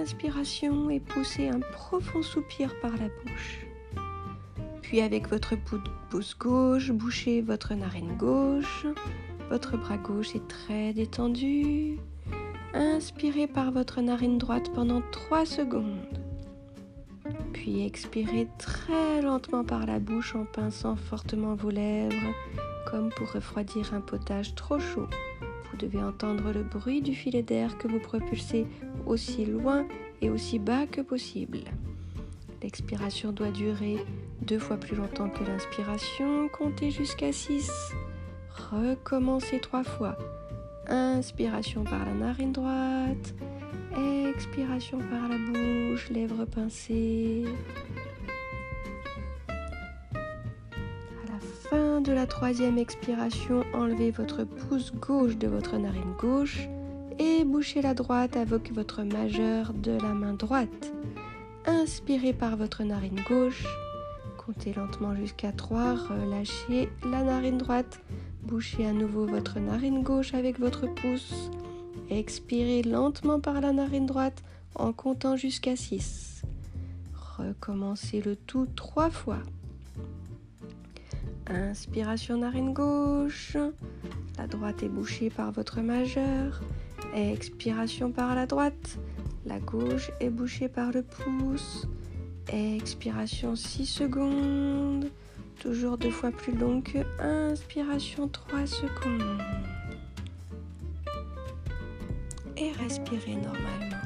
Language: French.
inspiration et poussez un profond soupir par la bouche. Puis avec votre pouce gauche, bouchez votre narine gauche. Votre bras gauche est très détendu. Inspirez par votre narine droite pendant 3 secondes. Puis expirez très lentement par la bouche en pinçant fortement vos lèvres, comme pour refroidir un potage trop chaud. Vous devez entendre le bruit du filet d'air que vous propulsez aussi loin et aussi bas que possible. L'expiration doit durer deux fois plus longtemps que l'inspiration. Comptez jusqu'à 6. Recommencez trois fois. Inspiration par la narine droite. Expiration par la bouche, lèvres pincées. Fin de la troisième expiration, enlevez votre pouce gauche de votre narine gauche et bouchez la droite avec votre majeur de la main droite. Inspirez par votre narine gauche. Comptez lentement jusqu'à 3. Relâchez la narine droite. Bouchez à nouveau votre narine gauche avec votre pouce. Expirez lentement par la narine droite en comptant jusqu'à 6. Recommencez le tout trois fois. Inspiration narine gauche. La droite est bouchée par votre majeur. Expiration par la droite. La gauche est bouchée par le pouce. Expiration 6 secondes. Toujours deux fois plus longue que inspiration 3 secondes. Et respirez normalement.